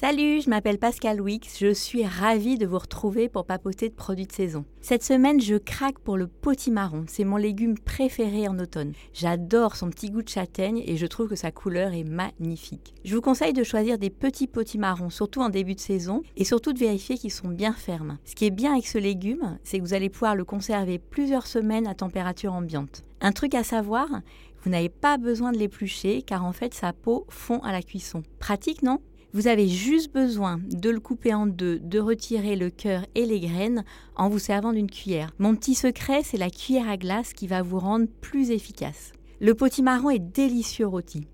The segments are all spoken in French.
Salut, je m'appelle Pascal Wix, je suis ravie de vous retrouver pour papoter de produits de saison. Cette semaine, je craque pour le potimarron, c'est mon légume préféré en automne. J'adore son petit goût de châtaigne et je trouve que sa couleur est magnifique. Je vous conseille de choisir des petits potimarrons, surtout en début de saison, et surtout de vérifier qu'ils sont bien fermes. Ce qui est bien avec ce légume, c'est que vous allez pouvoir le conserver plusieurs semaines à température ambiante. Un truc à savoir, vous n'avez pas besoin de l'éplucher car en fait sa peau fond à la cuisson. Pratique, non? Vous avez juste besoin de le couper en deux, de retirer le cœur et les graines en vous servant d'une cuillère. Mon petit secret, c'est la cuillère à glace qui va vous rendre plus efficace. Le potimarron est délicieux rôti.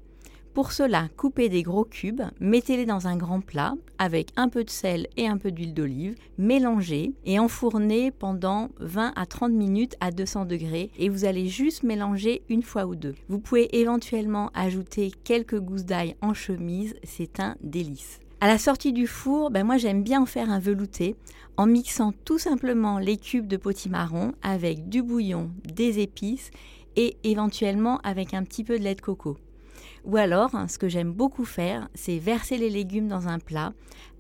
Pour cela, coupez des gros cubes, mettez-les dans un grand plat avec un peu de sel et un peu d'huile d'olive, mélangez et enfournez pendant 20 à 30 minutes à 200 degrés et vous allez juste mélanger une fois ou deux. Vous pouvez éventuellement ajouter quelques gousses d'ail en chemise, c'est un délice. À la sortie du four, ben moi j'aime bien en faire un velouté en mixant tout simplement les cubes de potimarron avec du bouillon, des épices et éventuellement avec un petit peu de lait de coco. Ou alors, ce que j'aime beaucoup faire, c'est verser les légumes dans un plat,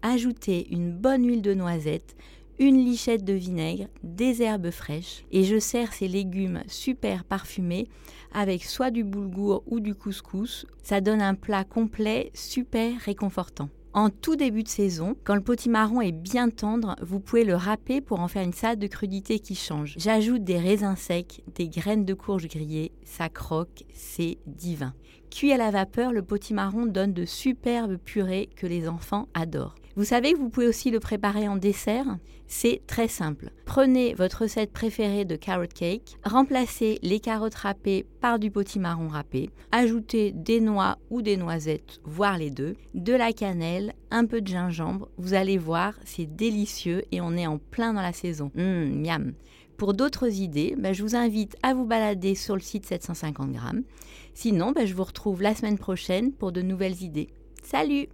ajouter une bonne huile de noisette, une lichette de vinaigre, des herbes fraîches et je sers ces légumes super parfumés avec soit du boulgour ou du couscous. Ça donne un plat complet super réconfortant. En tout début de saison, quand le potimarron est bien tendre, vous pouvez le râper pour en faire une salade de crudité qui change. J'ajoute des raisins secs, des graines de courge grillées, ça croque, c'est divin. Cuit à la vapeur, le potimarron donne de superbes purées que les enfants adorent. Vous savez que vous pouvez aussi le préparer en dessert? C'est très simple. Prenez votre recette préférée de carrot cake, remplacez les carottes râpées par du potimarron râpé, ajoutez des noix ou des noisettes, voire les deux, de la cannelle, un peu de gingembre. Vous allez voir, c'est délicieux et on est en plein dans la saison. Hum, miam pour d'autres idées, ben, je vous invite à vous balader sur le site 750 grammes. Sinon, ben, je vous retrouve la semaine prochaine pour de nouvelles idées. Salut